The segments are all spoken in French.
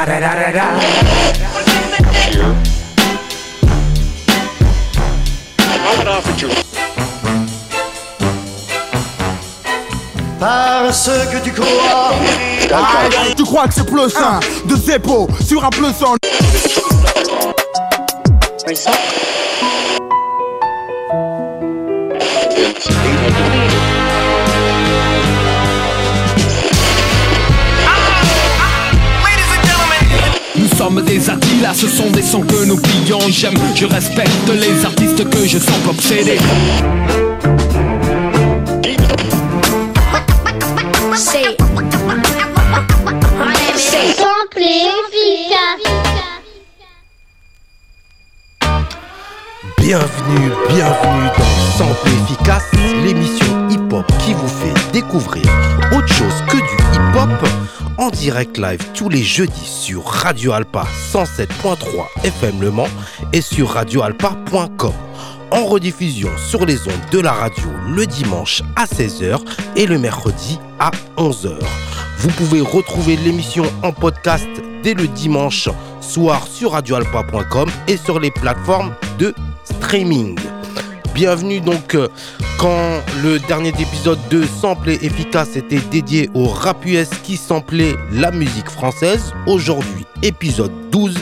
Da da da da da. Parce que tu crois. Tu crois que c'est plus sain de Zeppo sur un plus sang sommes des Attila, ce sont des sons que nous pillons J'aime, je respecte les artistes que je sens obsédés C'est c'est simple et efficace. Bienvenue, bienvenue dans Sample Efficace, l'émission qui vous fait découvrir autre chose que du hip-hop en direct live tous les jeudis sur Radio Alpa 107.3 FM Le Mans et sur radioalpa.com. En rediffusion sur les ondes de la radio le dimanche à 16h et le mercredi à 11h. Vous pouvez retrouver l'émission en podcast dès le dimanche soir sur radioalpa.com et sur les plateformes de streaming. Bienvenue donc euh, quand le dernier épisode de Sample et Efficace était dédié au rap US qui samplait la musique française. Aujourd'hui, épisode 12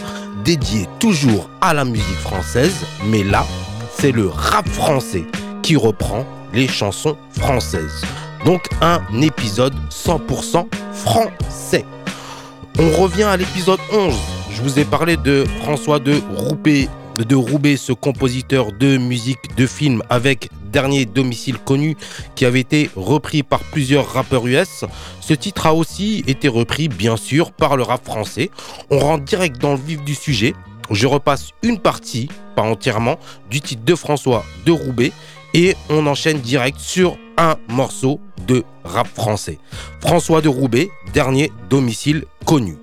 dédié toujours à la musique française, mais là, c'est le rap français qui reprend les chansons françaises. Donc un épisode 100% français. On revient à l'épisode 11. Je vous ai parlé de François de Roubaix, de Roubaix, ce compositeur de musique de film avec Dernier domicile connu qui avait été repris par plusieurs rappeurs US. Ce titre a aussi été repris bien sûr par le rap français. On rentre direct dans le vif du sujet. Je repasse une partie, pas entièrement, du titre de François de Roubaix et on enchaîne direct sur un morceau de rap français. François de Roubaix, dernier domicile connu.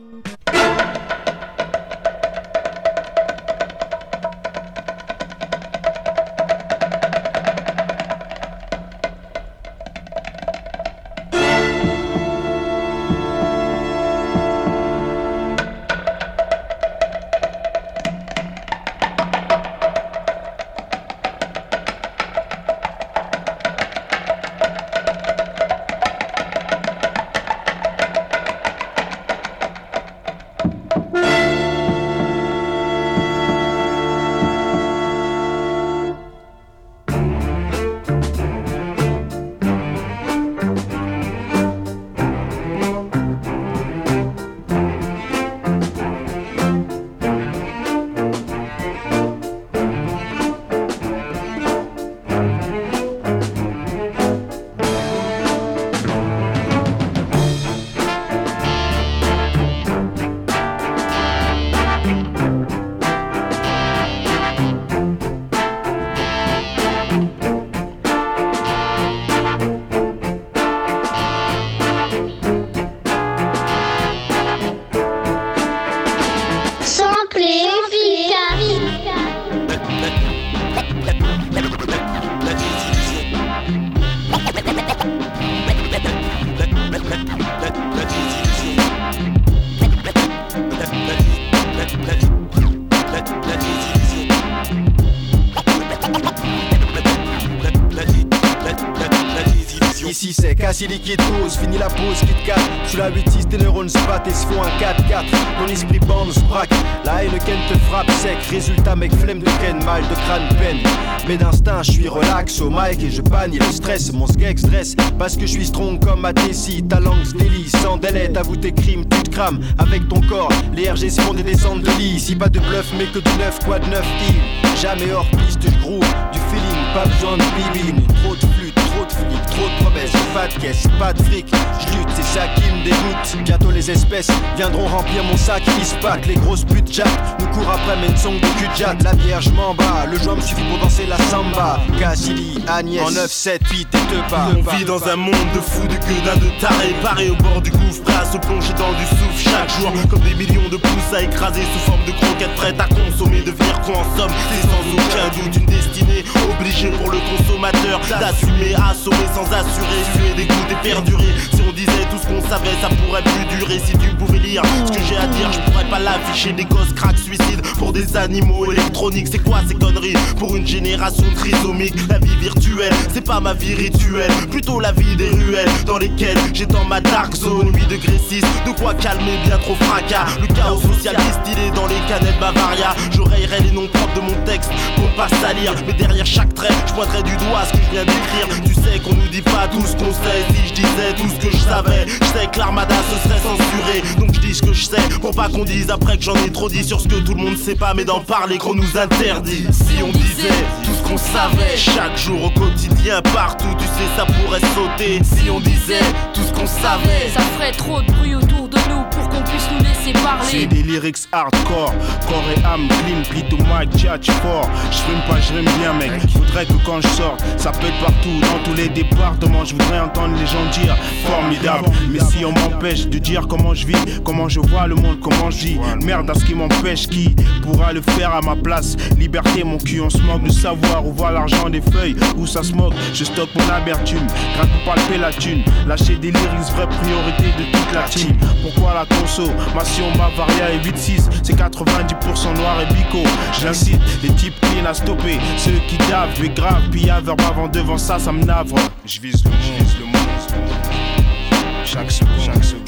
Fini la pause, Kit Kat. Sous la 8-6 tes neurones se battent et se font un 4-4 Ton esprit bande se braque, la haine ken te frappe sec. Résultat mec flemme de ken, mal de crâne peine. Mais d'instinct je suis relax au mic et je bannis le stress. Mon skeg stress parce que je suis strong comme ma Tessie Ta langue se délie sans délai, t'avoues tes crimes, tu te crames. Avec ton corps, les RG font des descentes de lit Ici pas de bluff mais que du neuf, quoi de neuf il. Jamais hors piste, je groove, du feeling, pas besoin de bibine. Trop de trop de promesses, pas de caisse, pas de fric. Je lutte, c'est ça qui me dégoûte. Bientôt les espèces viendront remplir mon sac Ils les grosses putes jack Nous courent après mais une song de cul jatte La vierge m'en bats, le joint me suffit pour danser la samba. Cassidy, Agnès, en 9, 7, 8 et te pas On vit dans un monde de fous, de gueudins, de tarés. Parés au bord du gouffre, prêts à se plonger dans du souffle. Chaque jour Comme des millions de pouces à écraser sous forme de croquettes prêtes à consommer Devenir quoi en somme, c'est sans aucun doute une destinée Obligée pour le consommateur d'assumer, assommer sans assurer Suer, dégoûter, perdurer Si on disait tout ce qu'on savait, ça pourrait plus durer si tu pouvais lire ce que j'ai à dire. Je pourrais pas l'afficher des gosses crack suicides pour des animaux électroniques. C'est quoi ces conneries pour une génération trisomique? La vie virtuelle, c'est pas ma vie rituelle, plutôt la vie des ruelles dans lesquelles j'ai dans ma dark zone 8 degrés 6. De quoi calmer bien trop fracas. Le chaos socialiste, il est dans les canettes Bavaria. Je rayerai les noms propres de mon texte pour pas salir. Mais derrière chaque je pointerai du doigt ce que je viens d'écrire. Tu sais qu'on nous dit pas tout ce qu'on sait. Si je disais tout ce que je savais, je sais que l'armada se serait censuré. Donc je dis ce que je sais pour pas qu'on dise après que j'en ai trop dit sur ce que tout le monde sait pas, mais d'en parler qu'on nous interdit. Si on disait tout ce qu'on savait, chaque jour au quotidien, partout, tu sais, ça pourrait sauter. Si on disait tout ce qu'on savait, ça ferait trop de bruit autour de nous pour qu'on puisse nous laisser parler. C'est des lyrics hardcore, corps et âme, clean, beat au mic, judge fort. J'rime pas, j'rime bien, mec. Faudrait que quand je sorte, ça pète partout, dans tous les départements. Je voudrais entendre les gens dire formidable. Mais si on m'empêche de dire comment je vis, comment je vois le monde, comment je vis, merde à ce qui m'empêche, qui pourra le faire à ma place? Liberté, mon cul, on se moque de savoir où va l'argent des feuilles, où ça se moque? Je stocke mon amertume, grâce pour palper la thune. Lâcher des lyrics, vraie priorité de toute la team. Pourquoi la consommation Bavaria et 8-6, c'est 90% noir et bico. J'incite les types clean à stopper, ceux qui davent, mais grave, pillave, avant devant ça, ça me navre. Je vise le monde, le monde. Chaque seconde, chaque seconde.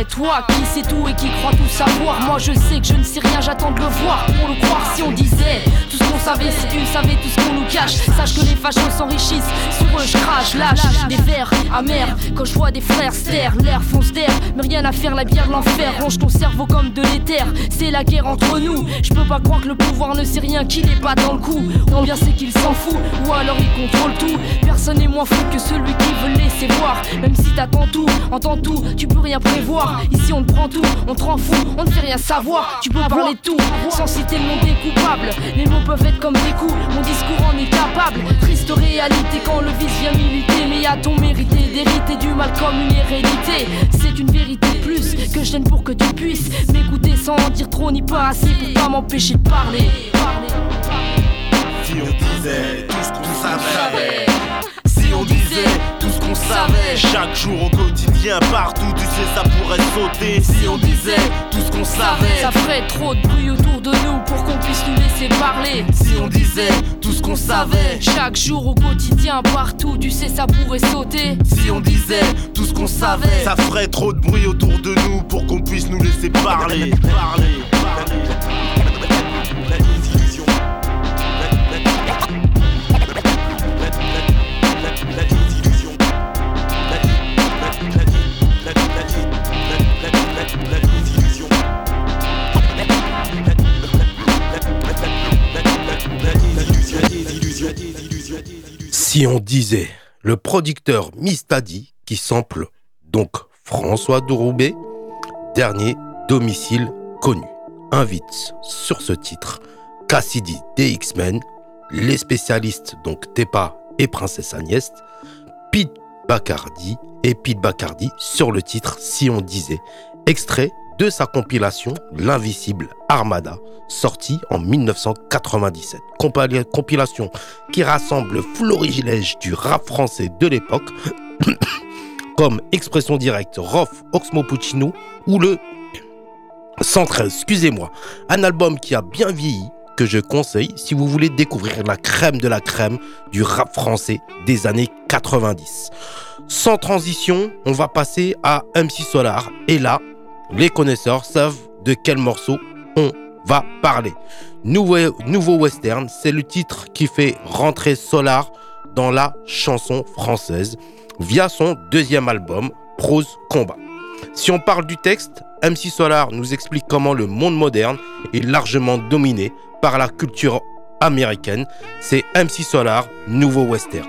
Eh toi qui sais tout et qui croit tout savoir Moi je sais que je ne sais rien, j'attends de le voir Pour le croire. Si on disait Tout ce qu'on savait, si tu savais tout ce qu'on nous cache. Sache que les fachos s'enrichissent Sur eux je crache, lâche. Des vers amers Quand je vois des frères se taire, l'air fonce d'air Mais rien à faire, la bière l'enfer Ronge ton cerveau comme de l'éther. C'est la guerre entre nous. Je peux pas croire que le pouvoir ne sait rien Qu'il est pas dans le coup. On bien sait qu'il s'en fout Ou alors il contrôle tout. Personne n'est moins fou que celui qui veut laisser voir. Même si t'attends tout, entends tout Tu peux rien prévoir Ici on te prend tout, on te rend fou, on ne fait rien savoir. Tu peux parler de tout, sans citer le nom des coupables. Les mots peuvent être comme des coups, mon discours en est capable. Triste réalité quand le vice vient militer. Mais à ton mérité d'hériter du mal comme une hérédité. C'est une vérité plus que je pour que tu puisses m'écouter sans en dire trop ni pas assez pour pas m'empêcher de parler. Si on disait tout ce qu'on savait. Si on disait tout qu'on savait Chaque jour au quotidien, partout tu sais ça pourrait sauter. Si on disait tout ce qu'on savait. Ça ferait trop de bruit autour de nous pour qu'on puisse nous laisser parler. Si on disait tout ce qu'on savait. Chaque jour au quotidien, partout tu sais ça pourrait sauter. Si on disait tout ce qu'on savait. Ça ferait trop de bruit autour de nous pour qu'on puisse nous laisser parler. Parler, parler Si on disait le producteur Mistadi qui sample donc François Douroubé, dernier domicile connu, invite sur ce titre Cassidy des X-Men, les spécialistes donc Tepa et Princesse Agnès, Pete Bacardi et Pete Bacardi sur le titre Si on disait, extrait de sa compilation L'invisible Armada, sortie en 1997. compilation qui rassemble le florilège du rap français de l'époque, comme Expression Directe, Rof, Oxmo Puccino ou le 113, excusez-moi. Un album qui a bien vieilli, que je conseille si vous voulez découvrir la crème de la crème du rap français des années 90. Sans transition, on va passer à MC Solar. Et là, les connaisseurs savent de quel morceau on va parler. Nouveau, western, c'est le titre qui fait rentrer Solar dans la chanson française via son deuxième album, Prose Combat. Si on parle du texte, MC Solar nous explique comment le monde moderne est largement dominé par la culture américaine. C'est MC Solar, nouveau western.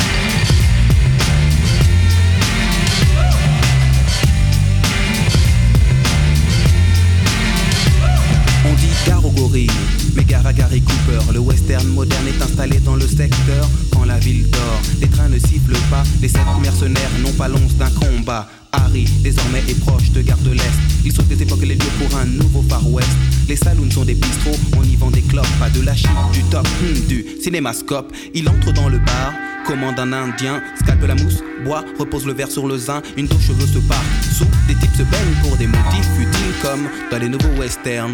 Gare aux gorilles, mais gare à Gary Cooper. Le western moderne est installé dans le secteur quand la ville dort. Les trains ne sifflent pas, les sept mercenaires n'ont pas l'once d'un combat. Harry, désormais, est proche de Gare de l'Est. Il saute des époques les lieux pour un nouveau Far West. Les saloons sont des bistrots, on y vend des clopes, pas de la chip, du top, hmm, du cinémascope. Il entre dans le bar, commande un indien, scalpe la mousse, boit, repose le verre sur le zin, une dos cheveux se part. Sous, des types se baignent pour des motifs futiles comme dans les nouveaux westerns.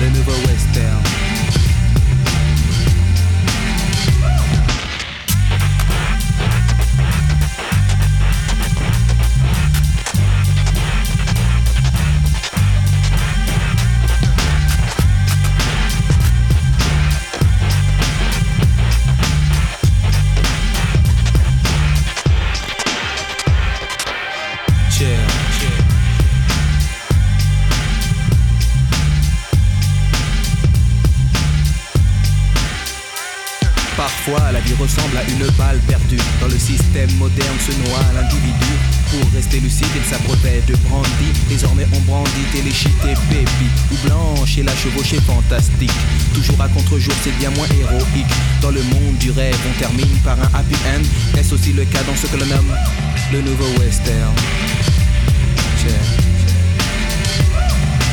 Le nouveau western. Chill. La vie ressemble à une balle perdue. Dans le système moderne se noie l'individu. Pour rester lucide, il s'abreuvait de brandy. Désormais, on brandit téléchité baby. Ou blanche et la chevauchée fantastique. Toujours à contre-jour, c'est bien moins héroïque. Dans le monde du rêve, on termine par un happy end. Est-ce aussi le cas dans ce que l'on nomme le nouveau western?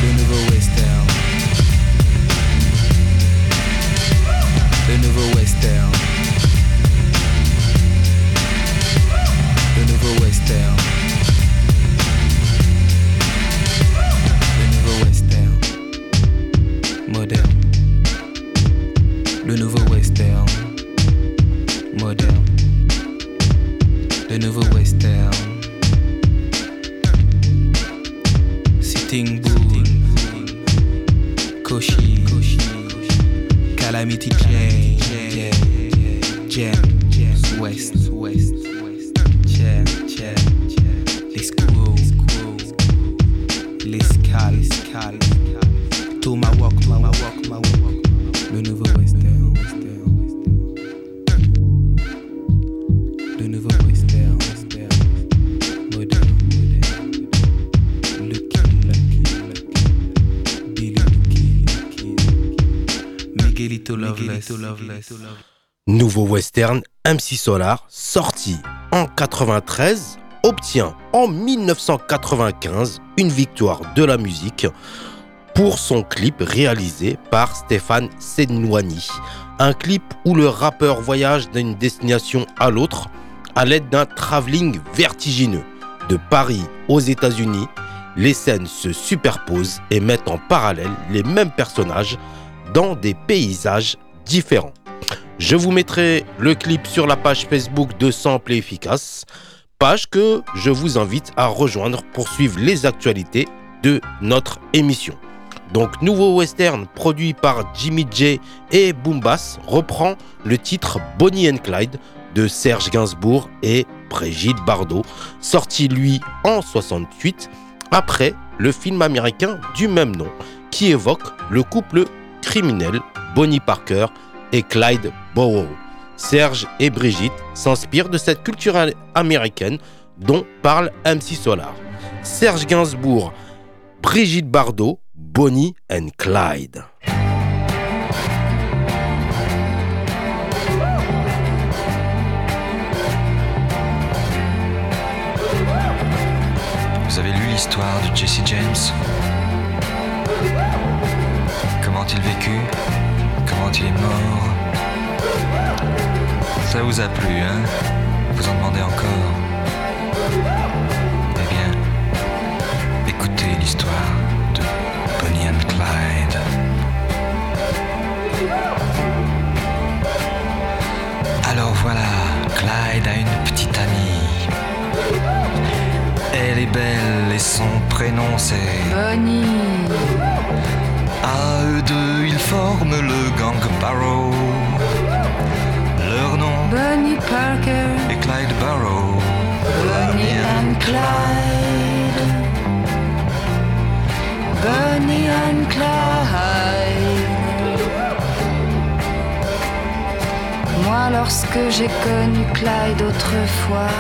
Le nouveau western. Le nouveau western. Le nouveau MC Solar, sorti en 93, obtient en 1995 une victoire de la musique pour son clip réalisé par Stéphane Senouani. Un clip où le rappeur voyage d'une destination à l'autre à l'aide d'un travelling vertigineux. De Paris aux États-Unis, les scènes se superposent et mettent en parallèle les mêmes personnages dans des paysages différents. Je vous mettrai le clip sur la page Facebook de Sample et Efficace, page que je vous invite à rejoindre pour suivre les actualités de notre émission. Donc, Nouveau Western, produit par Jimmy J et Boombass, reprend le titre Bonnie and Clyde de Serge Gainsbourg et Brigitte Bardot, sorti lui en 68 après le film américain du même nom qui évoque le couple criminel Bonnie Parker et Clyde Bow. Serge et Brigitte s'inspirent de cette culture américaine dont parle MC Solar. Serge Gainsbourg, Brigitte Bardot, Bonnie and Clyde. Vous avez lu l'histoire de Jesse James? Comment il vécu? Est mort Ça vous a plu, hein? Vous en demandez encore? Eh bien, écoutez l'histoire de Bonnie and Clyde. Alors voilà, Clyde a une petite amie. Elle est belle et son prénom c'est Bonnie. À eux deux, ils forment le gang Barrow. Leur nom Bonnie Parker. est Clyde Barrow. Bonnie and Clyde. Bonnie and Clyde. Moi, lorsque j'ai connu Clyde autrefois,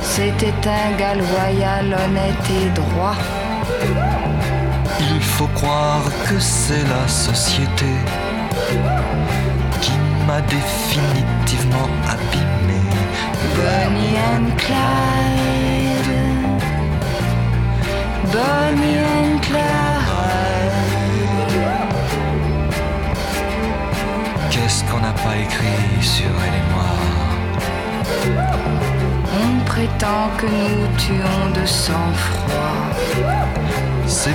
c'était un gars loyal, honnête et droit. Il faut croire que c'est la société qui m'a définitivement abîmé. Bonnie and Clyde. Bonnie and Clyde. Qu'est-ce qu'on n'a pas écrit sur elle et moi On prétend que nous tuons de sang-froid. C'est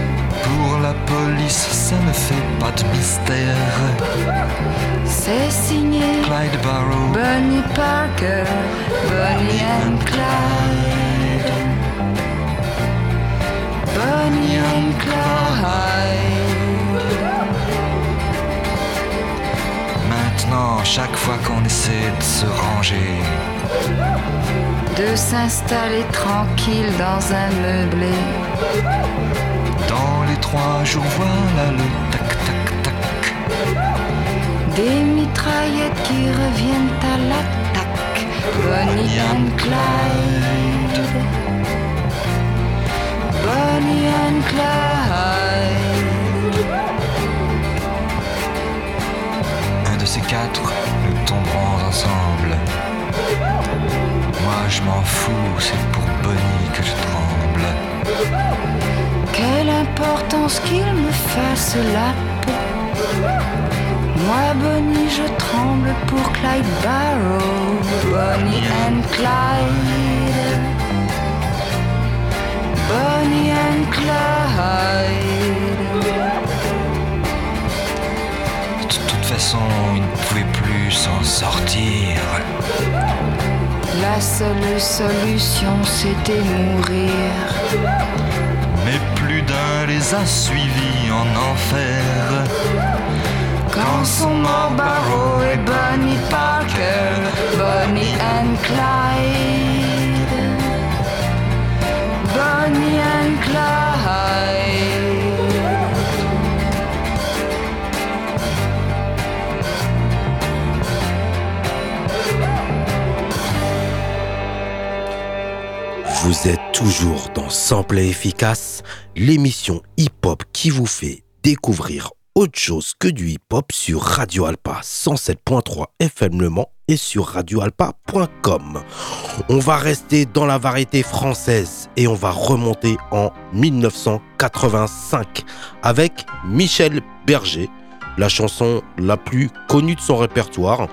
Ça ne fait pas de mystère. C'est signé Clyde Barrow, Bonnie Parker, Bonnie and Clyde. Bonnie and Clyde. maintenant, chaque fois qu'on essaie de se ranger, De s'installer tranquille dans un meublé. Dans les trois jours, voilà le tac tac tac. Des mitraillettes qui reviennent à l'attaque. Bonnie and Clyde. Bonnie and Clyde. Un de ces quatre, nous tomberons ensemble. Moi je m'en fous, c'est pour Bonnie que je tremble. Quelle importance qu'il me fasse la peau. Moi, Bonnie, je tremble pour Clyde Barrow. Bonnie and Clyde. Bonnie and Clyde. De toute façon, il ne pouvait plus s'en sortir. La seule solution, c'était mourir. Les a suivis en enfer. Quand sont morts Barrow et Bonnie Parker, Bonnie and Clyde. Bonnie and Clyde. Vous êtes toujours dans Sample et Efficace, l'émission hip-hop qui vous fait découvrir autre chose que du hip-hop sur Radio Alpa 107.3 FM Le Mans et sur radioalpa.com. On va rester dans la variété française et on va remonter en 1985 avec Michel Berger, la chanson la plus connue de son répertoire,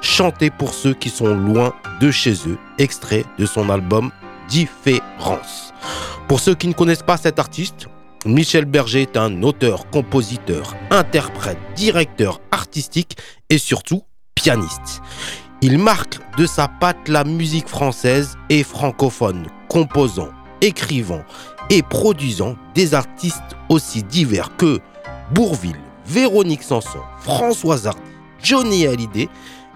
chantée pour ceux qui sont loin de chez eux, extrait de son album Différence. Pour ceux qui ne connaissent pas cet artiste, Michel Berger est un auteur, compositeur, interprète, directeur artistique et surtout pianiste. Il marque de sa patte la musique française et francophone, composant, écrivant et produisant des artistes aussi divers que Bourville, Véronique Sanson, François Hardy, Johnny Hallyday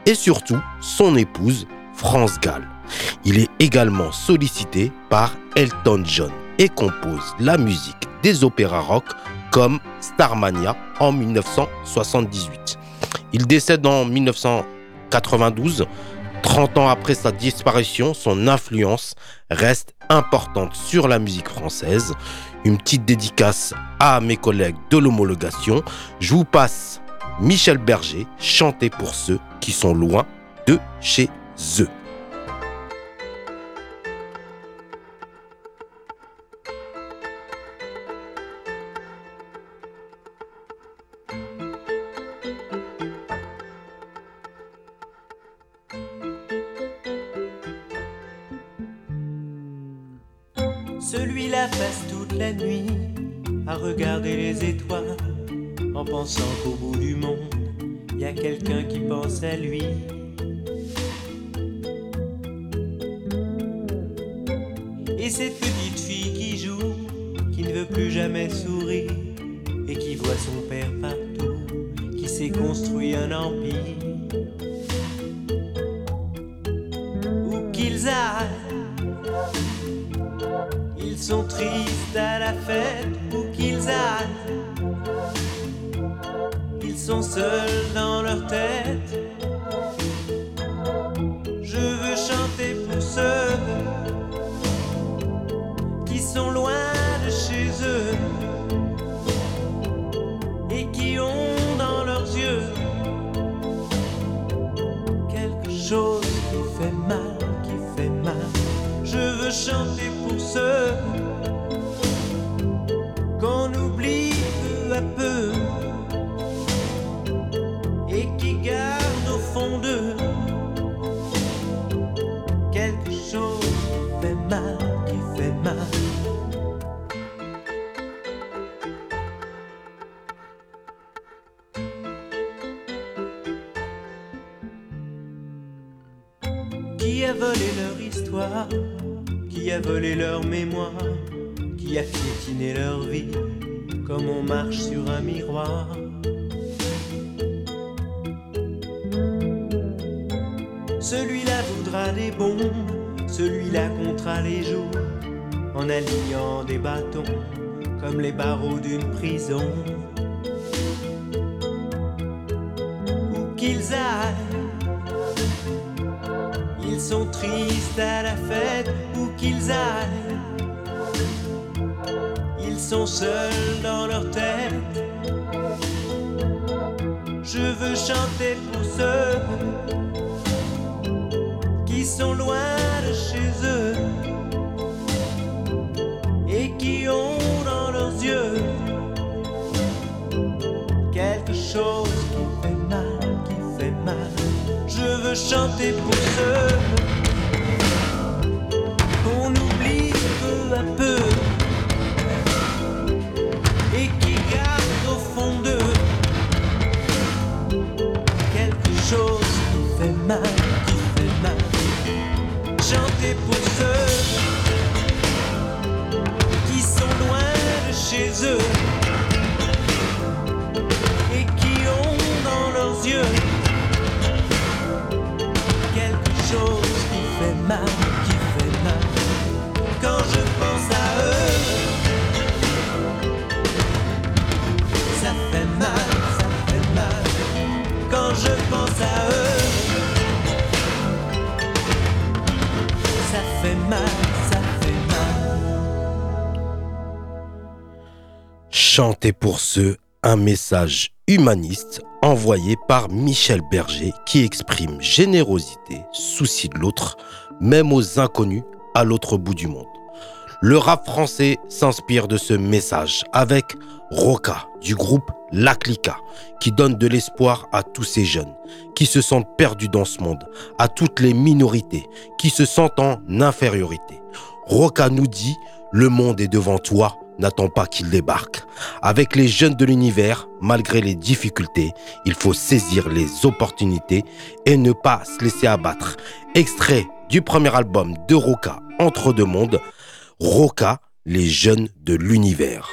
et surtout son épouse France Gall. Il est également sollicité par Elton John et compose la musique des opéras rock comme Starmania en 1978. Il décède en 1992. 30 ans après sa disparition, son influence reste importante sur la musique française. Une petite dédicace à mes collègues de l'homologation. Je vous passe Michel Berger, chanté pour ceux qui sont loin de chez eux. La nuit à regarder les étoiles en pensant qu'au bout du monde, il y a quelqu'un qui pense à lui. Et cette petite fille qui joue, qui ne veut plus jamais sourire et qui voit son père partout, qui s'est construit un empire. Où qu'ils aillent, sont tristes à la fête, où qu'ils aillent. Ils sont seuls dans leur tête. Où qu'ils aillent, ils sont seuls dans leur tête. Je veux chanter pour ceux qui sont loin de chez eux et qui ont dans leurs yeux quelque chose qui fait mal, qui fait mal. Je veux chanter pour ceux peu et qui gardent au fond d'eux quelque chose qui fait mal, qui fait mal. Chanter pour ceux qui sont loin de chez eux et qui ont dans leurs yeux Chanter pour ceux, un message humaniste envoyé par Michel Berger qui exprime générosité, souci de l'autre, même aux inconnus à l'autre bout du monde. Le rap français s'inspire de ce message avec Roca du groupe La Clica qui donne de l'espoir à tous ces jeunes qui se sentent perdus dans ce monde, à toutes les minorités qui se sentent en infériorité. Roca nous dit le monde est devant toi, n'attend pas qu'il débarque. Avec les jeunes de l'univers, malgré les difficultés, il faut saisir les opportunités et ne pas se laisser abattre. Extrait du premier album de Roca, Entre deux mondes, Roca, les jeunes de l'univers.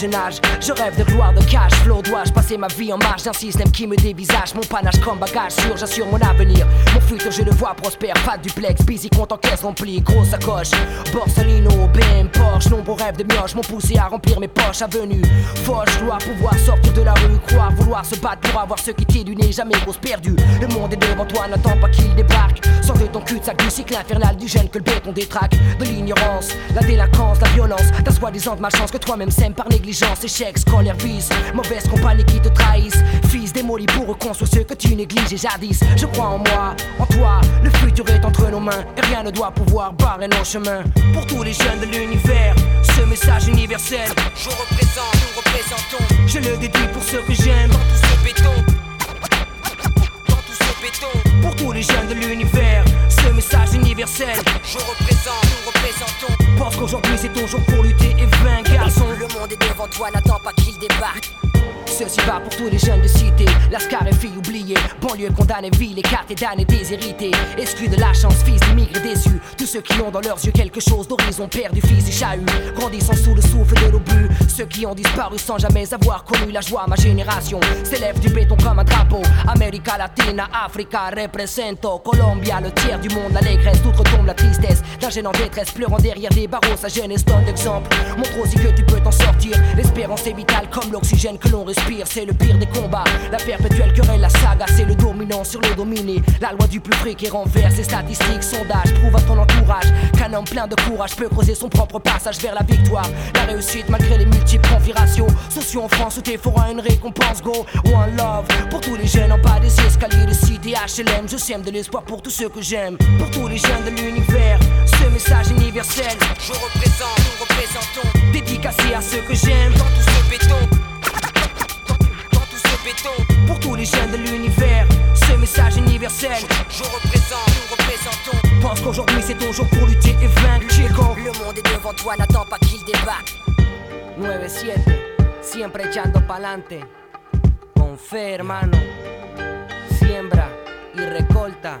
Je rêve de gloire, de cash flow. Dois-je passer ma vie en marge d'un système qui me dévisage Mon panache comme bagage sûr, j'assure mon avenir. Mon futur, je le vois prospère. Pas duplex, busy, compte en caisse remplie, grosse sacoche. Borsalino, BM, Porsche, nombreux rêves de mioche m'ont poussé à remplir mes poches. Avenue, Foch, dois pouvoir sortir de la rue, croire, vouloir se battre pour avoir ce qui t'est du nez, jamais grosse perdue. Le monde est devant toi, n'attends pas qu'il débarque. Sors de ton cul de sac du cycle infernal du gène que le béton détraque. De l'ignorance, la délinquance, la violence, ta soi-disant de malchance que toi-même sème par négligence, échec, scolaire, vice, mauvaise compagnie qui te trahissent. Fils démoli pour reconstruire ce que tu négliges et jadis. Je crois en moi, en toi, le futur est entre nos mains et rien ne doit pouvoir barrer nos chemins. Pour tous les jeunes de l'univers, ce message universel, je représente, nous représentons. Je le dédie pour ceux que j'aime, dans tout ce béton. Béton. Pour tous les jeunes de l'univers, ce message universel, je représente, nous représentons. Pense qu'aujourd'hui c'est ton jour pour lutter et vaincre, garçon. Le monde est devant toi, n'attends pas qu'il débarque. Ceci va pour tous les jeunes de cité, Lascar et filles oubliées, banlieue condamnée, ville écartée, damnée, déshérités, exclus de la chance, fils d'immigrés déçus, tous ceux qui ont dans leurs yeux quelque chose d'horizon, perdu, fils et chahut, grandissant sous le souffle de l'obus, ceux qui ont disparu sans jamais avoir connu la joie, ma génération. S'élève du béton comme un drapeau, América Latina, Africa, represento, Colombia, le tiers du monde, l'allégresse, d'outre-tombe la tristesse, d'un jeune en détresse, pleurant derrière des barreaux, sa jeunesse donne d'exemple, montre aussi que tu peux t'en sortir, l'espérance est vitale comme l'oxygène que l'on respire c'est le pire des combats. La perpétuelle querelle, la saga, c'est le dominant sur le dominé. La loi du plus fric et renverse ses statistiques, sondages. Prouve à ton entourage qu'un homme plein de courage peut creuser son propre passage vers la victoire. La réussite malgré les multiples configurations. Sociaux en France où t'es fera une récompense, go. One love pour tous les jeunes en bas des escaliers de cité HLM. Je sème de l'espoir pour tous ceux que j'aime. Pour tous les jeunes de l'univers, ce message universel. Je représente, nous représentons. Dédicacé à ceux que j'aime dans tout ce béton. Pour tous les jeunes de l'univers, ce message universel. Je représente, nous représentons. Pense qu'aujourd'hui c'est ton jour pour lutter et vaincre. Le monde est devant toi, n'attends pas qu'il débarque. 9-7, siempre echando pa'lante. Con hermano. Siembra y recolta.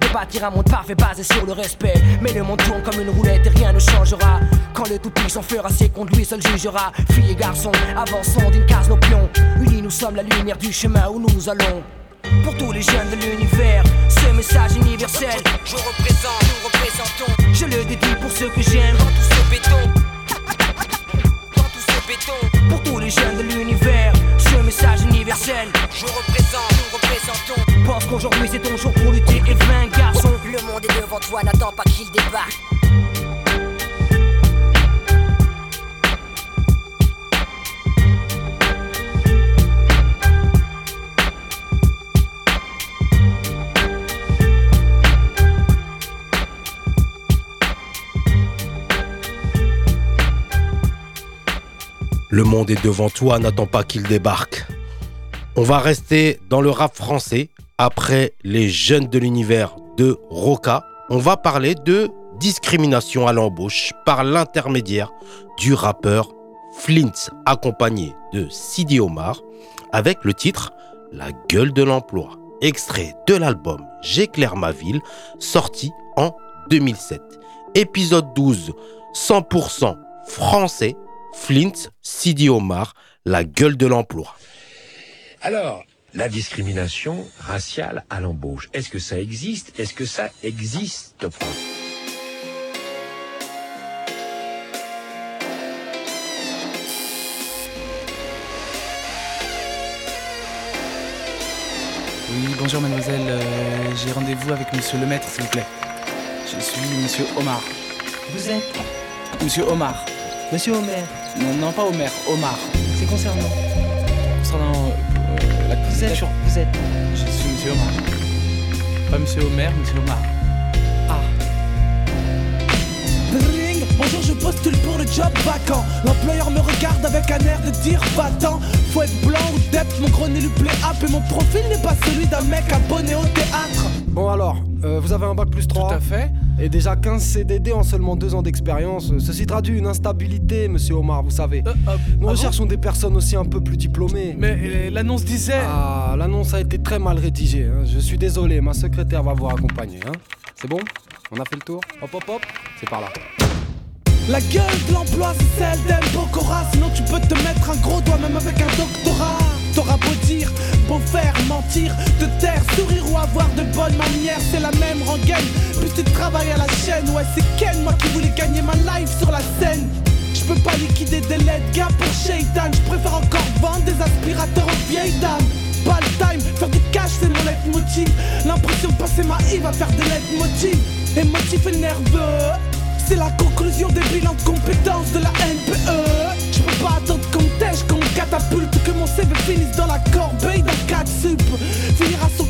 De bâtir un monde parfait basé sur le respect. Mais le monde tourne comme une roulette et rien ne changera. Quand le tout-puissant fera ses comptes, lui seul jugera. Filles et garçons, avançons d'une case nos pions. Unis, nous sommes la lumière du chemin où nous allons. Pour tous les jeunes de l'univers, ce message universel. Je représente, nous représentons. Je le dédie pour ceux que j'aime. Dans tout ce béton. Dans tout ce béton. Pour tous les jeunes de l'univers, ce message universel. Je représente, nous représentons. Pense qu'aujourd'hui c'est ton jour pour lutter et vaincre, garçon. Le monde est devant toi, n'attends pas qu'il débarque. Le monde est devant toi, n'attends pas qu'il débarque. On va rester dans le rap français. Après les jeunes de l'univers de Roca, on va parler de discrimination à l'embauche par l'intermédiaire du rappeur Flint, accompagné de Sidi Omar, avec le titre La gueule de l'emploi, extrait de l'album J'éclaire ma ville, sorti en 2007. Épisode 12, 100% français, Flint, Sidi Omar, La gueule de l'emploi. Alors, La discrimination raciale à l'embauche, est-ce que ça existe? Est-ce que ça existe Oui, bonjour mademoiselle, euh, j'ai rendez-vous avec monsieur le maître s'il vous plaît. Je suis monsieur Omar. Vous êtes Monsieur Omar. Monsieur Homer. Non, non pas Omer, Omar. C'est concernant. Concernant euh, la Vous êtes, vous êtes. Je suis monsieur Omar. Pas monsieur Omer, monsieur Omar. Ring, bonjour, je postule pour le job vacant. L'employeur me regarde avec un air de dire va-t'en. Faut être blanc ou dep, mon gros nez lui plaît up et mon profil n'est pas celui d'un mec abonné au théâtre. Bon alors, euh, vous avez un bac plus 3 Tout à fait. Et déjà 15 CDD en seulement 2 ans d'expérience. Ceci traduit une instabilité, monsieur Omar, vous savez. Nous ah bon recherchons des personnes aussi un peu plus diplômées. Mais euh, l'annonce disait. Ah, l'annonce a été très mal rédigée. hein. Je suis désolé, ma secrétaire va vous raccompagner. Hein. C'est bon? On a fait le tour? Hop hop hop C'est par là. La gueule de l'emploi, c'est celle d'El Bocora. Sinon, tu peux te mettre un gros doigt, même avec un doctorat. T'auras beau dire, beau faire, mentir, te taire, sourire ou avoir de bonnes manières, c'est la même rengaine. Plus tu travailles à la chaîne, ouais, c'est Ken, moi qui voulais gagner ma life sur la scène. Je peux pas liquider des lettres, gars pour Shaitan. Je préfère encore vendre des aspirateurs aux vieilles dames. Pas le time, faire du cash, c'est mon leitmotiv. L'impression de passer ma I va faire des leitmotivs. Émotif et nerveux. C'est la conclusion des bilans de compétences de la NPE. Je peux pas attendre qu'on me catapulte, que mon CV finisse dans la corbeille d'un 4 sup. Finir à son compte,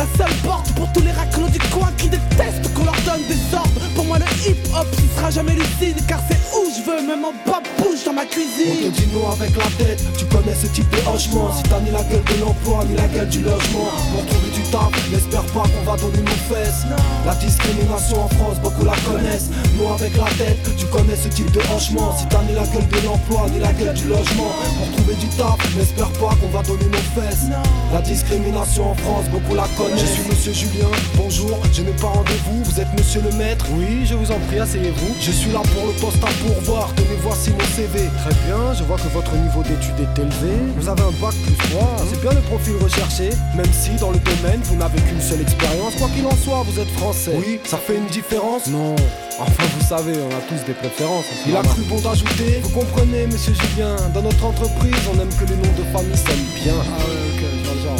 la seule porte pour tous les raclos du coin qui détestent qu'on leur donne des ordres. Pour moi, le hip hop, ce sera jamais lucide, car c'est où je veux, même en bas bouge dans ma On te cuisine. dit non avec la tête, tu connais ce type de hochement. Si t'as ni la gueule de l'emploi, ni la gueule du logement. Pour trouver du taf, n'espère pas qu'on va donner nos fesses. La discrimination en France, beaucoup la connaissent. Non avec la tête, tu connais ce type de hochement. Si t'as ni la gueule de l'emploi, ni la gueule du logement. Pour trouver du taf, n'espère pas qu'on va donner nos fesses. La discrimination en France, beaucoup la connaissent Je suis monsieur Julien, bonjour, je n'ai pas rendez-vous Vous êtes monsieur le maître. Oui, je vous en prie, asseyez-vous. Je suis là pour le poste à pourvoir, tenez voici mon CV Très bien, je vois que votre niveau d'études est élevé. Vous avez un bac plus 3, c'est bien le profil recherché. Même si dans le domaine vous n'avez qu'une seule expérience Quoi qu'il en soit, vous êtes français. Oui, ça fait une différence. Non, enfin vous savez, on a tous des préférences Il a cru bon d'ajouter, vous comprenez monsieur Julien Dans notre entreprise, on aime que les noms de famille s'aiment bien. Ah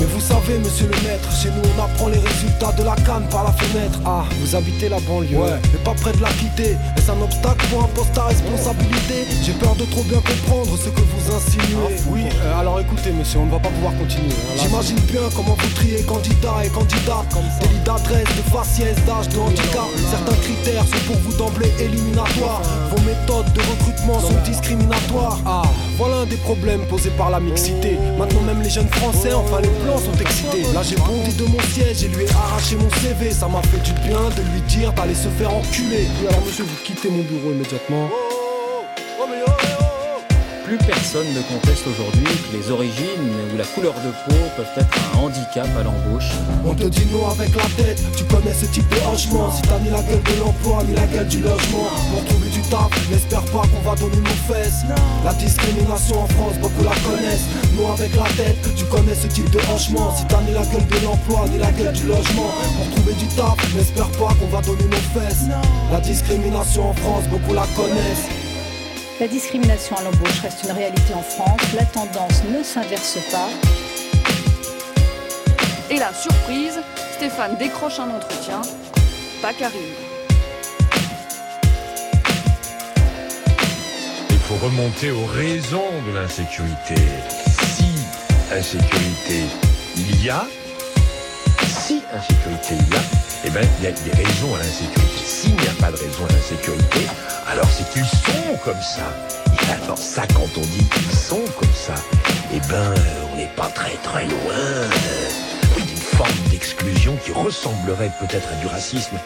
Mais vous savez monsieur le maître, chez nous on apprend les résultats de la canne par la fenêtre. Ah, vous habitez la banlieue, ouais. mais pas près de la quitter Est-ce un obstacle pour un poste à responsabilité J'ai peur de trop bien comprendre ce que vous insinuez. Oui, euh, alors écoutez monsieur, on ne va pas pouvoir continuer hein. J'imagine bien comment vous triez candidats et candidates Délit d'adresse, de faciès, d'âge, de handicap. Certains critères sont pour vous d'emblée éliminatoires. Vos méthodes de recrutement sont discriminatoires. Ah, voilà un des problèmes posés par la mixité. Maintenant même les jeunes français, enfin les sont excités. Là j'ai bondi de mon siège et lui ai arraché mon CV Ça m'a fait du bien de lui dire d'aller se faire enculer. Alors monsieur, vous quittez mon bureau immédiatement Plus personne ne conteste aujourd'hui que les origines ou la couleur de peau peuvent être un handicap à l'embauche. On te dit non avec la tête, tu connais ce type de hochement. Si t'as ni la gueule de l'emploi, ni la gueule du logement. Pour trouver du taf, n'espère pas qu'on va donner nos fesses. La discrimination en France, beaucoup la connaissent. Non avec la tête, tu connais ce type de hochement. Si t'as ni la gueule de l'emploi, ni la gueule du logement. Pour trouver du taf, n'espère pas qu'on va donner nos fesses. La discrimination en France, beaucoup la connaissent La discrimination à l'embauche reste une réalité en France. La tendance ne s'inverse pas. Et là, surprise, Stéphane décroche un entretien. Pas Karim. Il faut remonter aux raisons de l'insécurité. Si insécurité il y a, si insécurité il y a, eh ben il y a des raisons à l'insécurité. S'il n'y a pas de raison à l'insécurité, alors c'est qu'ils sont comme ça. Et alors ça, quand on dit qu'ils sont comme ça, eh ben on n'est pas très très loin euh, d'une forme d'exclusion qui ressemblerait peut-être à du racisme.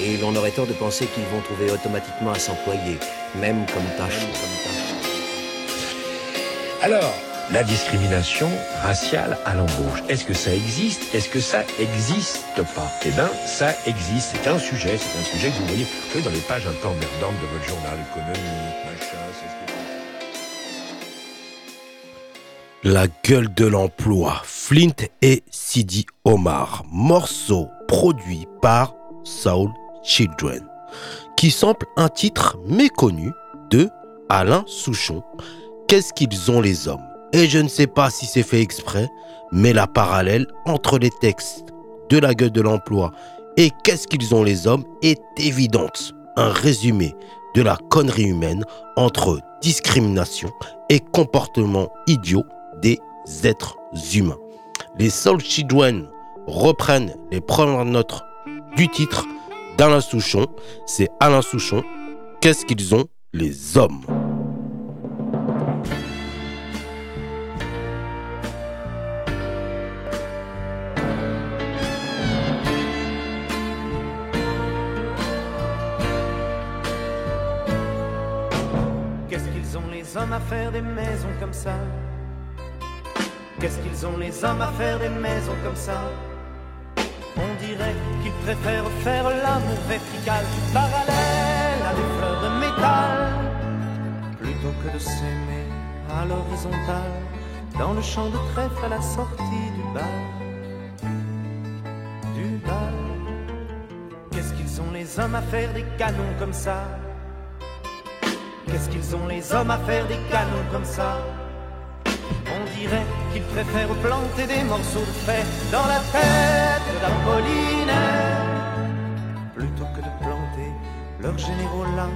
Et l'on aurait tort de penser qu'ils vont trouver automatiquement à s'employer, même comme tâche. Alors, la discrimination raciale à l'embauche, est-ce que ça existe? Est-ce que ça existe pas? Eh bien, ça existe. C'est un sujet, c'est un sujet que vous voyez, savez, dans les pages un peu emmerdantes de votre journal économique, machin, que... La gueule de l'emploi, Flint et Sidi Omar, morceau produit par Soul Children, qui sample un titre méconnu de Alain Souchon, Qu'est-ce qu'ils ont les hommes? Et je ne sais pas si c'est fait exprès, mais la parallèle entre les textes de la gueule de l'emploi et Qu'est-ce qu'ils ont les hommes est évidente. Un résumé de la connerie humaine entre discrimination et comportement idiot des êtres humains. Les Soul Children reprennent les premières notes du titre d'Alain Souchon. C'est Alain Souchon. Qu'est-ce qu'ils ont les hommes? Qu'est-ce qu'ils ont les hommes à faire des maisons comme ça? On dirait qu'ils préfèrent faire l'amour vertical parallèle à des fleurs de métal plutôt que de s'aimer à l'horizontale dans le champ de trèfle à la sortie du bal. Du bal. Qu'est-ce qu'ils ont les hommes à faire des canons comme ça? Qu'est-ce qu'ils ont les hommes à faire des canons comme ça On dirait qu'ils préfèrent planter des morceaux de fer dans la tête d'Apollinaire plutôt que de planter leurs généraux là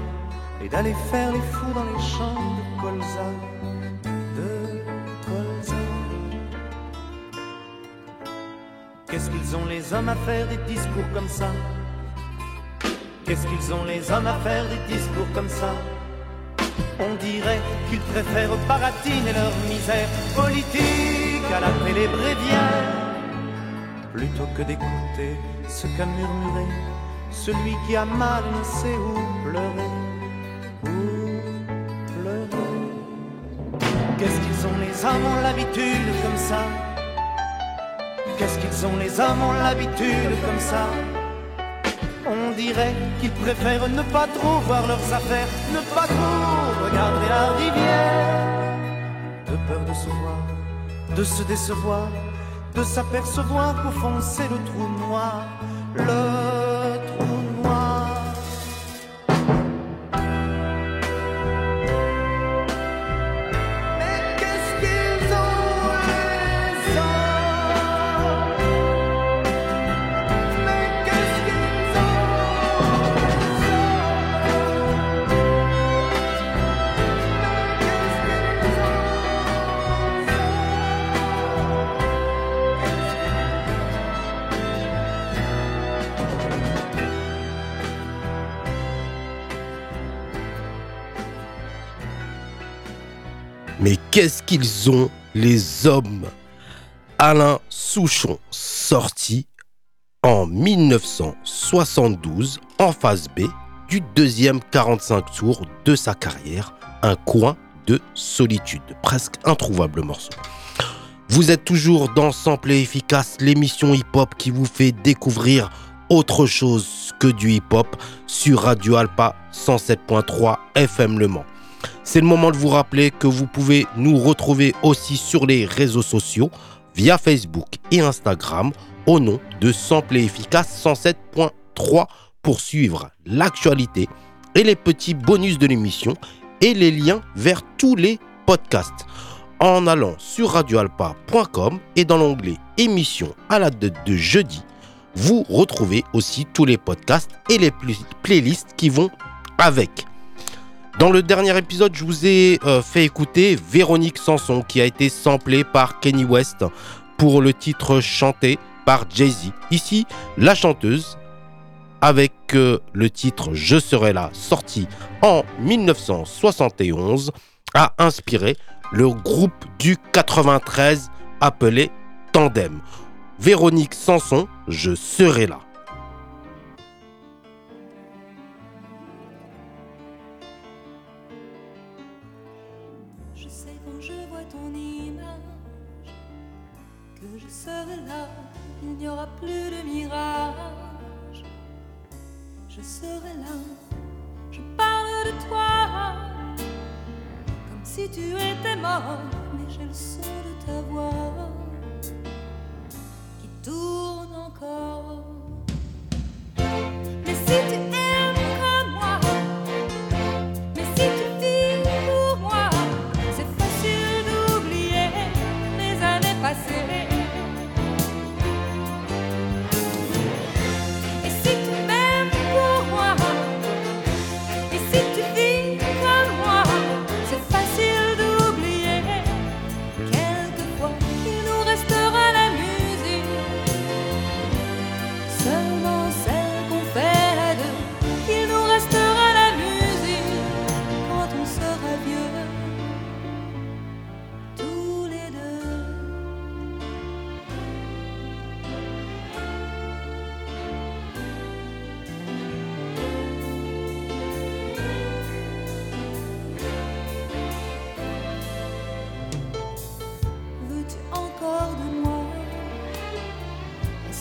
et d'aller faire les fous dans les champs de colza. De colza. Qu'est-ce qu'ils ont les hommes à faire des discours comme ça Qu'est-ce qu'ils ont les hommes à faire des discours comme ça on dirait qu'ils préfèrent baratiner leur misère politique à la bréviaire plutôt que d'écouter ce qu'a murmuré celui qui a mal ne sait où pleurer. Où pleurer. Qu'est-ce qu'ils ont les hommes ont l'habitude comme ça? Qu'est-ce qu'ils ont les hommes ont l'habitude comme ça? On dirait qu'ils préfèrent ne pas trop voir leurs affaires, ne pas trop regarder la rivière. De peur de se voir, de se décevoir, de s'apercevoir qu'au fond c'est le trou noir, qu'est-ce qu'ils ont, les hommes? Alain Souchon, sorti en 1972 en phase B du deuxième 45 tours de sa carrière, Un coin de solitude, presque introuvable morceau. Vous êtes toujours dans Sample et Efficace, l'émission hip-hop qui vous fait découvrir autre chose que du hip-hop sur Radio Alpa 107.3 FM Le Mans. C'est le moment de vous rappeler que vous pouvez nous retrouver aussi sur les réseaux sociaux via Facebook et Instagram au nom de Sample et Efficace 107.3 pour suivre l'actualité et les petits bonus de l'émission et les liens vers tous les podcasts en allant sur radioalpa.com et dans l'onglet émission à la date de jeudi, vous retrouvez aussi tous les podcasts et les pl- playlists qui vont avec. Dans le dernier épisode, je vous ai euh, fait écouter Véronique Sanson qui a été samplée par Kenny West pour le titre chanté par Jay-Z. Ici, la chanteuse avec euh, le titre Je serai là, sorti en 1971, a inspiré le groupe du 93 appelé Tandem. Véronique Sanson, Je serai là. Si tu étais mort, mais j'ai le son de ta voix qui tourne encore. Mais si tu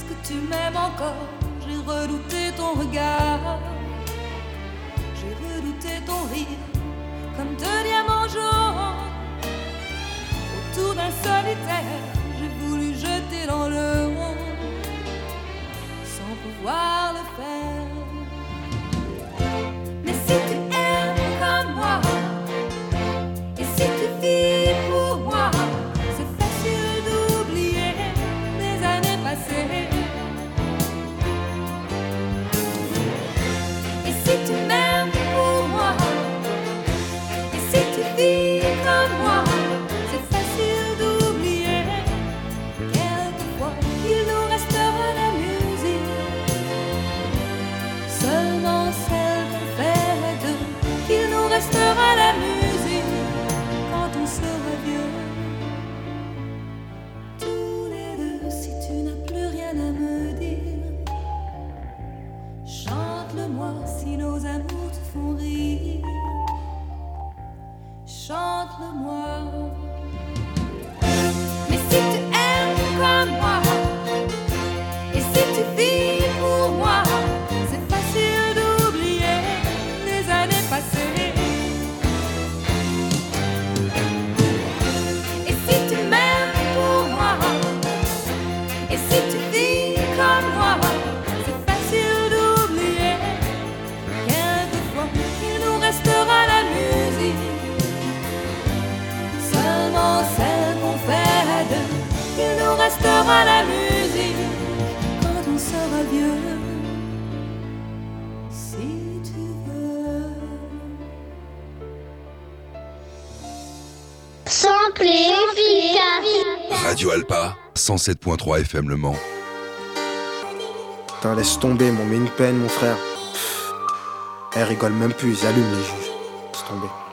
Que tu m'aimes encore J'ai redouté ton regard. J'ai redouté ton rire comme deux diamants jaunes. Autour d'un solitaire, j'ai voulu jeter dans le monde sans pouvoir le faire. Restera la musique quand on sera vieux. Si tu veux. Radio Alpa, 107.3 FM Le Mans. Putain, laisse tomber, m'en met une peine, mon frère. Pff. Elle rigole même plus, ils allument les juges. Laisse tomber.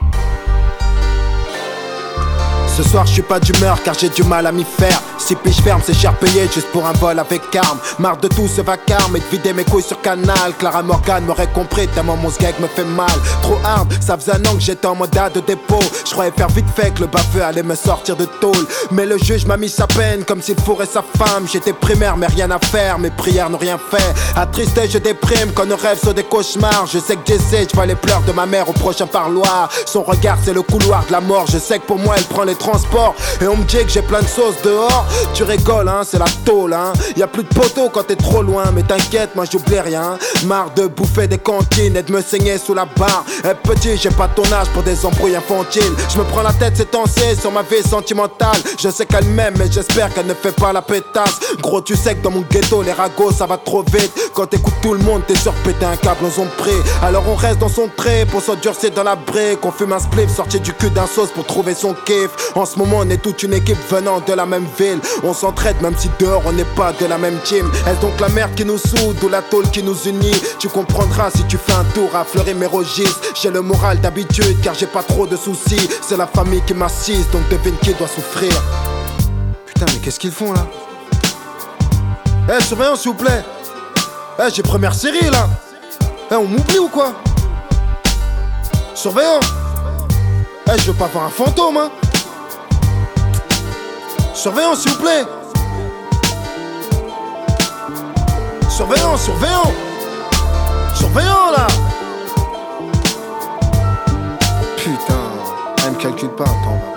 Ce soir, je suis pas d'humeur car j'ai du mal à m'y faire. Si puis ferme, c'est cher payé juste pour un vol avec arme. Marre de tout ce vacarme et de vider mes couilles sur canal. Clara Morgan m'aurait compris tellement mon sgeg me fait mal. Trop hard, ça faisait un an que j'étais en mode de dépôt. Je croyais faire vite fait que le baveux allait me sortir de tôle. Mais le juge m'a mis sa peine comme s'il fourrait sa femme. J'étais primaire, mais rien à faire. Mes prières n'ont rien fait. Attristé, je déprime quand nos rêves sont des cauchemars. Je sais que j'essaie, je vois les pleurs de ma mère au prochain parloir. Son regard, c'est le couloir de la mort. Je sais que pour moi, elle prend les Et on me dit que j'ai plein de sauce dehors. Tu rigoles, hein, c'est la tôle, hein. Y a plus de poteaux quand t'es trop loin. Mais t'inquiète, moi j'oublie rien. Marre de bouffer des cantines et de me saigner sous la barre. Eh petit, j'ai pas ton âge pour des embrouilles infantiles. Je me prends la tête ces temps-ci sur ma vie sentimentale. Je sais qu'elle m'aime, mais j'espère qu'elle ne fait pas la pétasse. Gros, tu sais que dans mon ghetto, les ragots, ça va trop vite. Quand t'écoutes tout le monde, t'es sûr péter un câble zone près. Alors on reste dans son trait pour s'endurcir dans la brique. On fume un spliff sorti du cul d'un sauce pour trouver son kiff. En ce moment, on est toute une équipe venant de la même ville. On s'entraide même si dehors on n'est pas de la même team. Est-ce donc la merde qui nous soude ou la tôle qui nous unit? Tu comprendras si tu fais un tour à fleurir mes registres. J'ai le moral d'habitude car j'ai pas trop de soucis. C'est la famille qui m'assiste donc devine qui doit souffrir. Putain, mais qu'est-ce qu'ils font là? Eh, surveillant s'il vous plaît. Eh, j'ai première série là. Eh, on m'oublie ou quoi? Surveillant Eh, je veux pas voir un fantôme, hein Surveillant, s'il vous plaît Surveillant, surveillant Surveillant, là Putain Ah, me calcule pas, attends.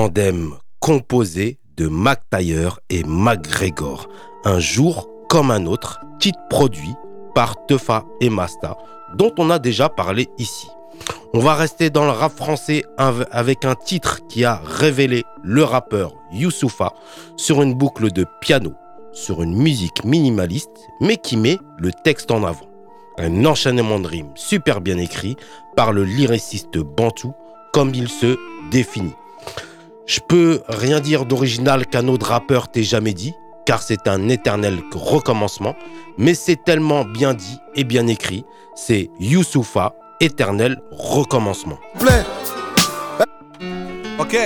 Tandem composé de Taylor et McGregor. Un jour comme un autre, titre produit par Tefa et Masta, dont on a déjà parlé ici. On va rester dans le rap français avec un titre qui a révélé le rappeur Youssoufa sur une boucle de piano, sur une musique minimaliste, mais qui met le texte en avant. Un enchaînement de rimes super bien écrit par le lyriciste Bantou, comme il se définit. Je peux rien dire d'original qu'un autre rappeur t'ait jamais dit, car c'est un éternel recommencement, mais c'est tellement bien dit et bien écrit, c'est Youssoufa, éternel recommencement. Ok,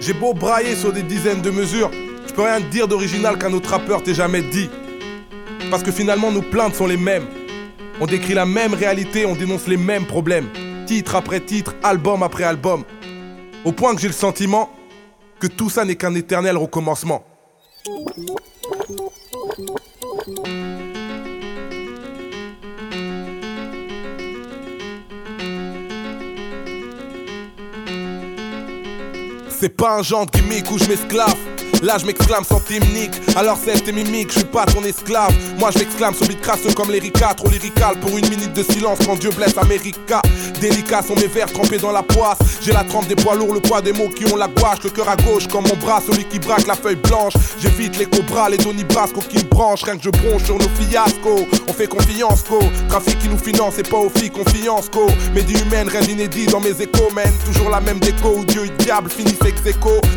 j'ai beau brailler sur des dizaines de mesures, je peux rien dire d'original qu'un autre rappeur t'ait jamais dit. Parce que finalement nos plaintes sont les mêmes. On décrit la même réalité, on dénonce les mêmes problèmes. Titre après titre, album après album. Au point que j'ai le sentiment que tout ça n'est qu'un éternel recommencement. C'est pas un genre qui gimmick où je m'esclave. Là je m'exclame sans timnique. Alors c'est tes mimiques, je suis pas ton esclave. Moi je m'exclame sur beat crasseux comme l'Erika Trop lyrical pour une minute de silence quand Dieu blesse America Délicats sont mes vers trempés dans la poisse. J'ai la trempe des poids lourds, le poids des mots qui ont la gouache. Le cœur à gauche comme mon bras, celui qui braque la feuille blanche. J'évite les cobras, les Donny Brasco qui me branchent. Rien que je bronche sur nos fiascos. On fait confiance co. Trafic qui nous finance et pas aux filles confiance co. Mais humaine, rien d'inédit dans mes échos man Toujours la même déco où Dieu et diable finissent ex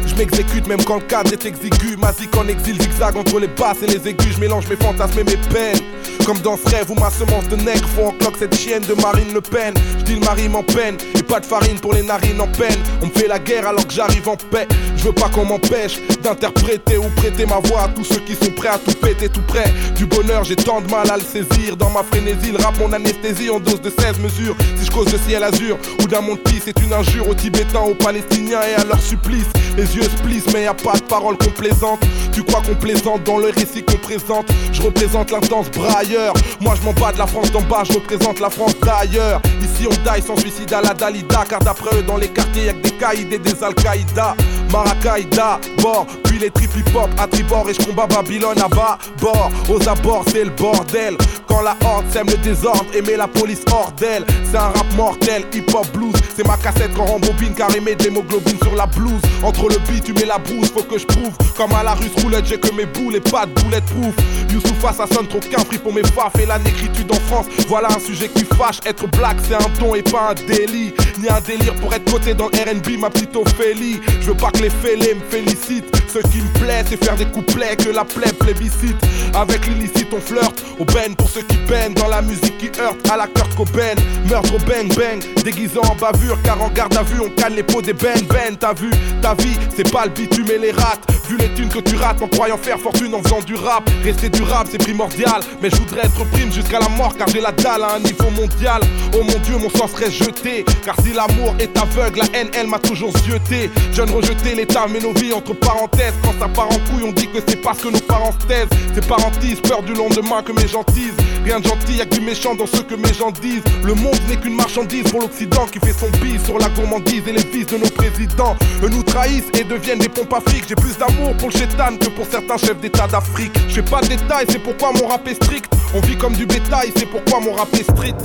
Je m'exécute même quand le cadre est exigu. Ma en exil zigzag entre les basses et les aigus. Je mélange mes fantasmes et mes peines Comme dans ce rêve où ma semence de nègre Font en cloque cette chienne de Marine Le Pen Je le mari en peine Et pas de farine pour les narines en peine. On me fait la guerre alors que j'arrive en paix pas qu'on m'empêche d'interpréter ou prêter ma voix à tous ceux qui sont prêts à tout péter tout près. Du bonheur j'ai tant de mal à le saisir. Dans ma frénésie le rap mon anesthésie en dose de 16 mesures. Si je cause de ciel azur ou d'un monde qui c'est une injure aux Tibétains, aux Palestiniens et à leur supplice Les yeux se plissent mais y a pas de parole complaisante Tu crois qu'on plaisante dans le récit qu'on présente. Je représente l'intense brailleur. Moi je m'en bats de la France d'en bas, je représente la France d'ailleurs. Ici on die sans suicide à la Dalida Car d'après eux dans les quartiers y'a que des caïds et des Al-Qaïda Marakaïda, bord, puis les trip hop à tribord et je combat Babylone à bas, bord, aux abords c'est le bordel. Quand la horde sème le désordre et met la police hors d'elle, c'est un rap mortel, hip hop blues, c'est ma cassette quand rembobine car émet de l'hémoglobine sur la blouse. Entre le beat, tu mets la brousse, faut que je prouve. Comme à la russe roulette, j'ai que mes boules et pas de boulettes proof. Youssoufa, ça sonne trop qu'un prix pour mes faf et la négritude en France. Voilà un sujet qui fâche, être black c'est un don et pas un délit. Ni un délire pour être coté dans RB, ma petite Ophélie. Je veux pas les fêlés me félicitent. Ce qui me plaît, c'est faire des couplets que la plaie plébiscite. Avec l'illicite, on flirte. Au ben pour ceux qui peinent. Dans la musique qui heurte à la Kurt Cobain. Meurtre au bang bang. Déguisant en bavure, car en garde à vue, on canne les peaux des ben ben. T'as vu, ta vie, c'est pas le bitume et les rats. Vu les thunes que tu rates en croyant faire fortune en faisant du rap. Rester durable, c'est primordial. Mais je voudrais être prime jusqu'à la mort, car j'ai la dalle à un niveau mondial. Oh mon dieu, mon sang serait jeté. Car si l'amour est aveugle, la haine, elle m'a toujours zioté. Jeune rejeté l'état met nos vies entre parenthèses. Quand ça part en couille, on dit que c'est parce que nos parents se taisent. C'est parentise, peur du lendemain que mes gentils Rien de gentil, y'a que du méchant dans ce que mes gens disent. Le monde n'est qu'une marchandise pour l'Occident qui fait son bise sur la gourmandise et les vices de nos présidents. Eux nous trahissent et deviennent des pompes afriques. J'ai plus d'amour pour le chétan que pour certains chefs d'état d'Afrique. Je pas de détails, c'est pourquoi mon rap est strict. On vit comme du bétail, c'est pourquoi mon rap est street.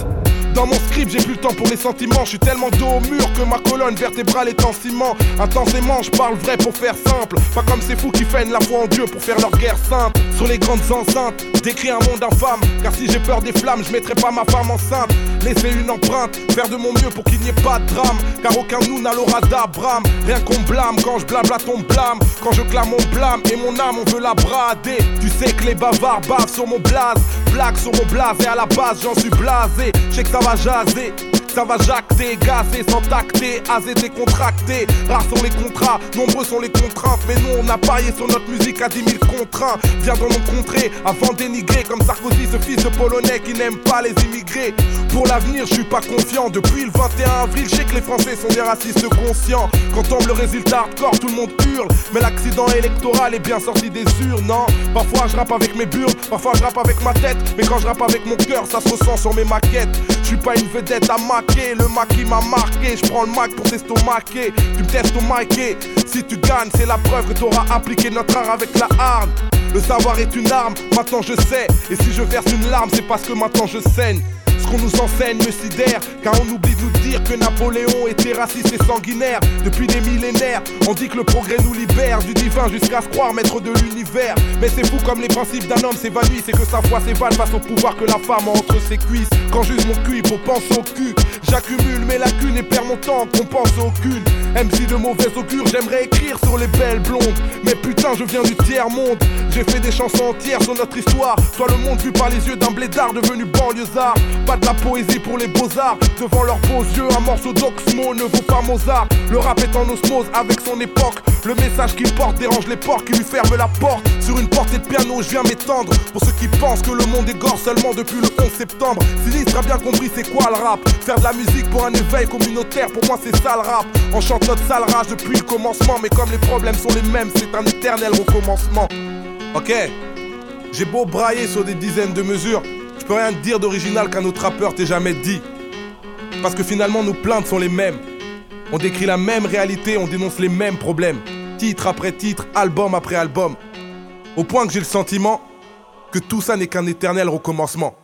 Dans mon script, j'ai plus le temps pour les sentiments. Je suis tellement dos au mur que ma colonne vertébrale est en ciment. Intensément, je parle vrai pour faire simple. Pas comme ces fous qui feignent la foi en Dieu pour faire leur guerre sainte. Sur les grandes enceintes, décrit un monde infâme. Car si j'ai peur des flammes, je mettrai pas ma femme enceinte. Laisser une empreinte, faire de mon mieux pour qu'il n'y ait pas de drame. Car aucun nous n'a l'aura d'Abraham. Rien qu'on blâme quand je blabla ton blâme. Quand je clame mon blâme et mon âme, on veut la brader. Tu sais que les bavards bavent sur mon blaze. Blague sur mon et à la base, j'en suis blasé. Je sais que ça va jaser. Ça va jacter, gazer sans tacter, azer décontracté. Rares sont les contrats, nombreux sont les contraintes. Mais nous, on a parié sur notre musique à 10 000 contraints. Viens dans nos contrées avant d'énigrer. Comme Sarkozy, ce fils de Polonais qui n'aime pas les immigrés. Pour l'avenir, je suis pas confiant. Depuis le 21 avril, je sais que les Français sont des racistes conscients. Quand tombe le résultat hardcore, tout le monde hurle. Mais l'accident électoral est bien sorti des urnes, non Parfois je rappe avec mes burnes, parfois je rappe avec ma tête. Mais quand je rappe avec mon cœur, ça se ressent sur mes maquettes. Je suis pas une vedette à maquer, le maquis m'a marqué. Je prends le mac pour t'estomaquer, tu me testomaquer. Si tu gagnes, c'est la preuve que t'auras appliqué notre art avec la harne. Le savoir est une arme, maintenant je sais. Et si je verse une larme, c'est parce que maintenant je saigne. Qu'on nous enseigne me sidère, car on oublie de nous dire que Napoléon était raciste et sanguinaire. Depuis des millénaires, on dit que le progrès nous libère du divin jusqu'à se croire maître de l'univers. Mais c'est fou comme les principes d'un homme s'évanouissent et que sa foi s'évade face au pouvoir que la femme entre ses cuisses. Quand j'use mon cul, faut penser au cul. J'accumule mes lacunes et perds mon temps qu'on pense aucune. MC de mauvais augure, j'aimerais écrire sur les belles blondes. Mais putain, je viens du tiers monde. J'ai fait des chansons entières sur notre histoire. Soit le monde vu par les yeux d'un blédard devenu banlieusard. Pas de la poésie pour les beaux-arts. Devant leurs beaux yeux, un morceau d'Oxmo ne vaut pas Mozart. Le rap est en osmose avec son époque. Le message qu'il porte dérange les porcs qui lui ferment la porte. Sur une portée de piano, je viens m'étendre. Pour ceux qui pensent que le monde est gore seulement depuis le 11 septembre. Sinistre a bien compris c'est quoi le rap. Faire de la musique pour un éveil communautaire, pour moi c'est ça le rap. On notre sale rage depuis le commencement. Mais comme les problèmes sont les mêmes, c'est un éternel recommencement. Ok, j'ai beau brailler sur des dizaines de mesures. Je peux rien te dire d'original qu'un autre rappeur t'ait jamais dit. Parce que finalement, nos plaintes sont les mêmes. On décrit la même réalité, on dénonce les mêmes problèmes. Titre après titre, album après album. Au point que j'ai le sentiment que tout ça n'est qu'un éternel recommencement.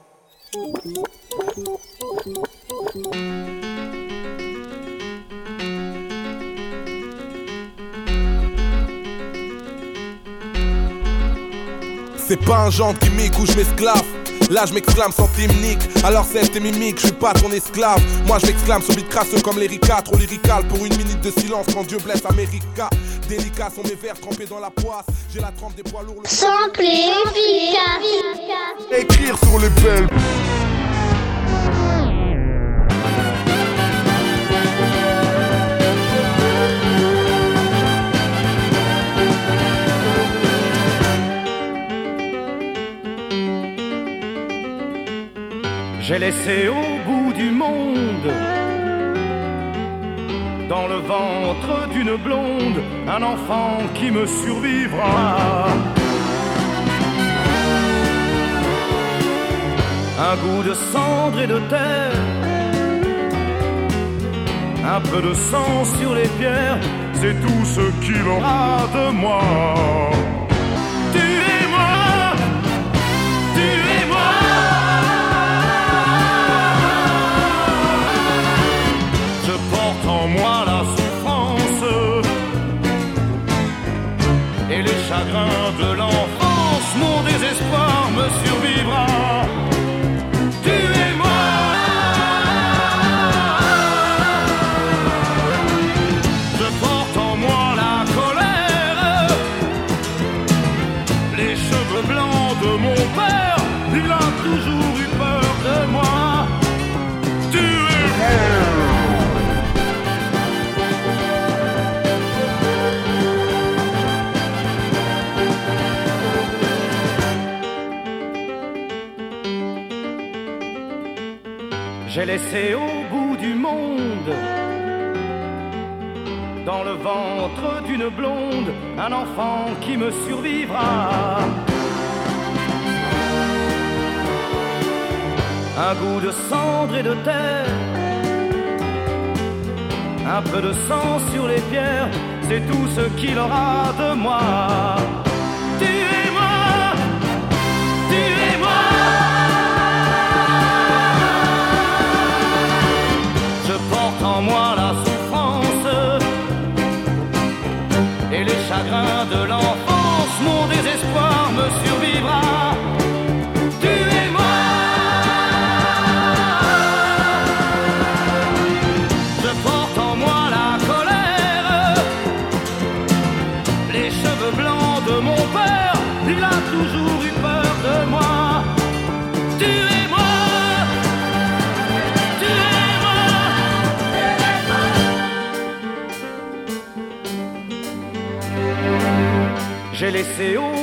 C'est pas un genre qui gimmick où je m'esclave. Là je m'exclame sans nique Alors c'est tes mimiques, je suis pas ton esclave. Moi je m'exclame sur beat crasseux comme l'Erika. Trop lyrical pour une minute de silence quand Dieu blesse America. Délicat sont mes vers trempés dans la poisse. J'ai la trempe des poids lourds le... Simple et efficace. Écrire sur les belles J'ai laissé au bout du monde, dans le ventre d'une blonde, un enfant qui me survivra. Un goût de cendre et de terre, un peu de sang sur les pierres, c'est tout ce qu'il aura de moi. Chagrins de l'enfance. Mon désespoir me survivra. J'ai laissé au bout du monde, dans le ventre d'une blonde, un enfant qui me survivra. Un goût de cendre et de terre, un peu de sang sur les pierres, c'est tout ce qu'il aura de moi. me survivra. Tuez-moi. Je porte en moi la colère, les cheveux blancs de mon père. Il a toujours eu peur de moi. Tuez-moi. Tuez-moi. J'ai laissé au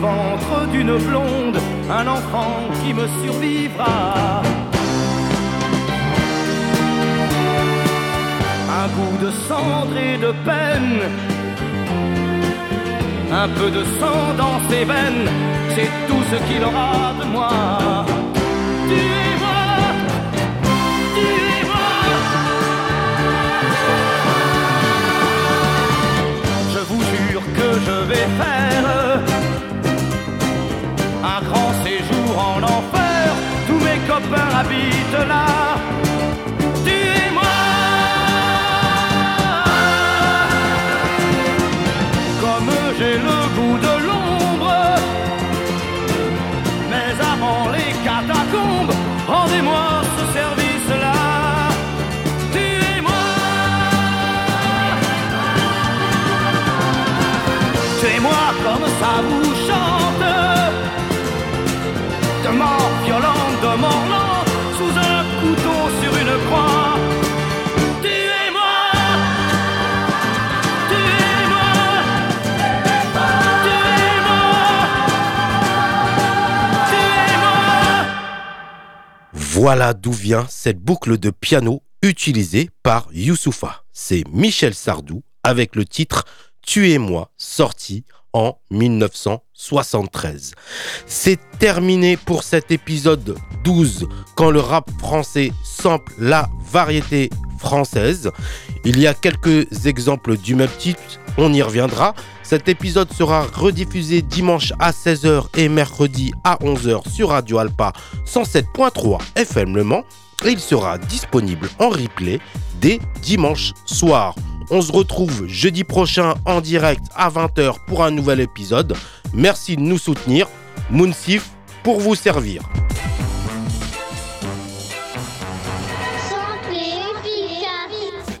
ventre d'une blonde, un enfant qui me survivra. Un goût de cendre et de peine. Un peu de sang dans ses veines, c'est tout ce qu'il aura de moi. Voilà d'où vient cette boucle de piano utilisée par Youssoufa. C'est Michel Sardou avec le titre Tuez-moi, sorti en 1973. C'est terminé pour cet épisode 12 quand le rap français sample la variété française. Il y a quelques exemples du même titre, on y reviendra. Cet épisode sera rediffusé dimanche à 16h et mercredi à 11h sur Radio Alpa 107.3 FM Le Mans et il sera disponible en replay dès dimanche soir. On se retrouve jeudi prochain en direct à 20h pour un nouvel épisode. Merci de nous soutenir. Mounsif pour vous servir.